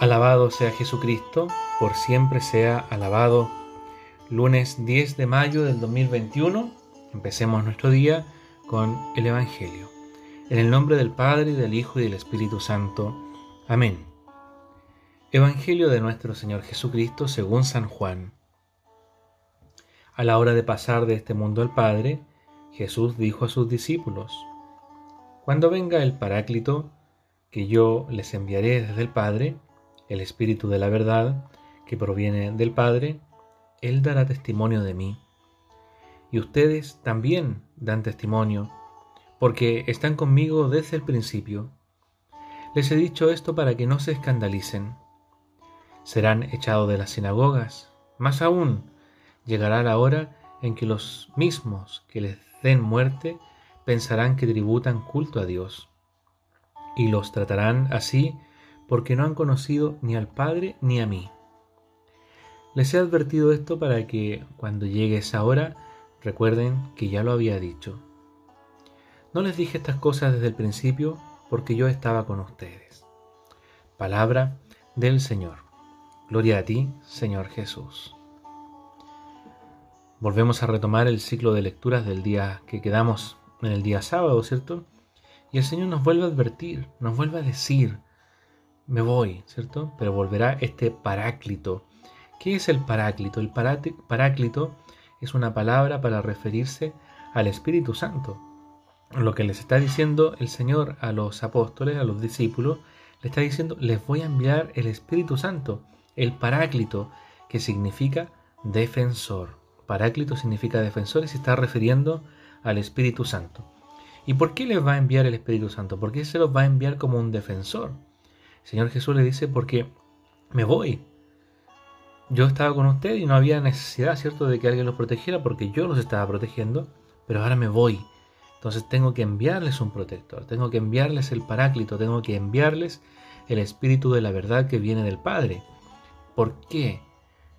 Alabado sea Jesucristo, por siempre sea alabado. Lunes 10 de mayo del 2021, empecemos nuestro día con el Evangelio. En el nombre del Padre, del Hijo y del Espíritu Santo. Amén. Evangelio de nuestro Señor Jesucristo según San Juan. A la hora de pasar de este mundo al Padre, Jesús dijo a sus discípulos, Cuando venga el Paráclito, que yo les enviaré desde el Padre, el Espíritu de la verdad, que proviene del Padre, Él dará testimonio de mí. Y ustedes también dan testimonio, porque están conmigo desde el principio. Les he dicho esto para que no se escandalicen. Serán echados de las sinagogas. Más aún, llegará la hora en que los mismos que les den muerte pensarán que tributan culto a Dios. Y los tratarán así porque no han conocido ni al Padre ni a mí. Les he advertido esto para que cuando llegue esa hora recuerden que ya lo había dicho. No les dije estas cosas desde el principio porque yo estaba con ustedes. Palabra del Señor. Gloria a ti, Señor Jesús. Volvemos a retomar el ciclo de lecturas del día que quedamos en el día sábado, ¿cierto? Y el Señor nos vuelve a advertir, nos vuelve a decir, me voy, ¿cierto? Pero volverá este paráclito. ¿Qué es el paráclito? El paráclito es una palabra para referirse al Espíritu Santo. Lo que les está diciendo el Señor a los apóstoles, a los discípulos, le está diciendo, les voy a enviar el Espíritu Santo, el paráclito, que significa defensor. Paráclito significa defensor y se está refiriendo al Espíritu Santo. ¿Y por qué les va a enviar el Espíritu Santo? Porque se los va a enviar como un defensor. Señor Jesús le dice, porque me voy. Yo estaba con usted y no había necesidad, ¿cierto?, de que alguien los protegiera porque yo los estaba protegiendo, pero ahora me voy. Entonces tengo que enviarles un protector, tengo que enviarles el paráclito, tengo que enviarles el espíritu de la verdad que viene del Padre. ¿Por qué?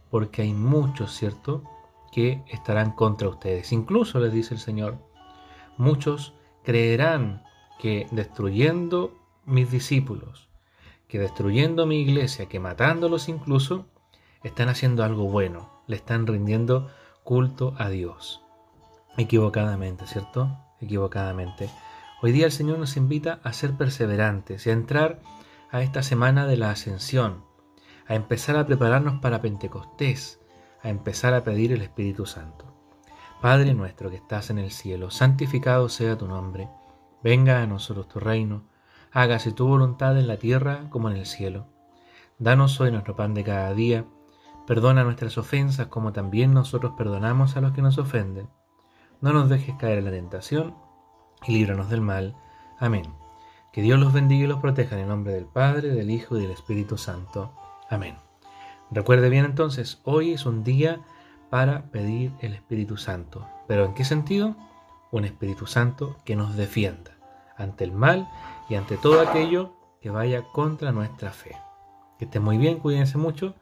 Porque hay muchos, ¿cierto?, que estarán contra ustedes. Incluso les dice el Señor, muchos creerán que destruyendo mis discípulos, que destruyendo mi iglesia, que matándolos incluso, están haciendo algo bueno, le están rindiendo culto a Dios. Equivocadamente, ¿cierto? Equivocadamente. Hoy día el Señor nos invita a ser perseverantes y a entrar a esta semana de la ascensión, a empezar a prepararnos para Pentecostés, a empezar a pedir el Espíritu Santo. Padre nuestro que estás en el cielo, santificado sea tu nombre, venga a nosotros tu reino, hágase tu voluntad en la tierra como en el cielo. Danos hoy nuestro pan de cada día, perdona nuestras ofensas como también nosotros perdonamos a los que nos ofenden. No nos dejes caer en la tentación y líbranos del mal. Amén. Que Dios los bendiga y los proteja en el nombre del Padre, del Hijo y del Espíritu Santo. Amén. Recuerde bien entonces, hoy es un día para pedir el Espíritu Santo. ¿Pero en qué sentido? Un Espíritu Santo que nos defienda ante el mal y ante todo aquello que vaya contra nuestra fe. Que estén muy bien, cuídense mucho,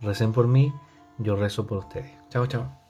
recen por mí, yo rezo por ustedes. Chao, chao.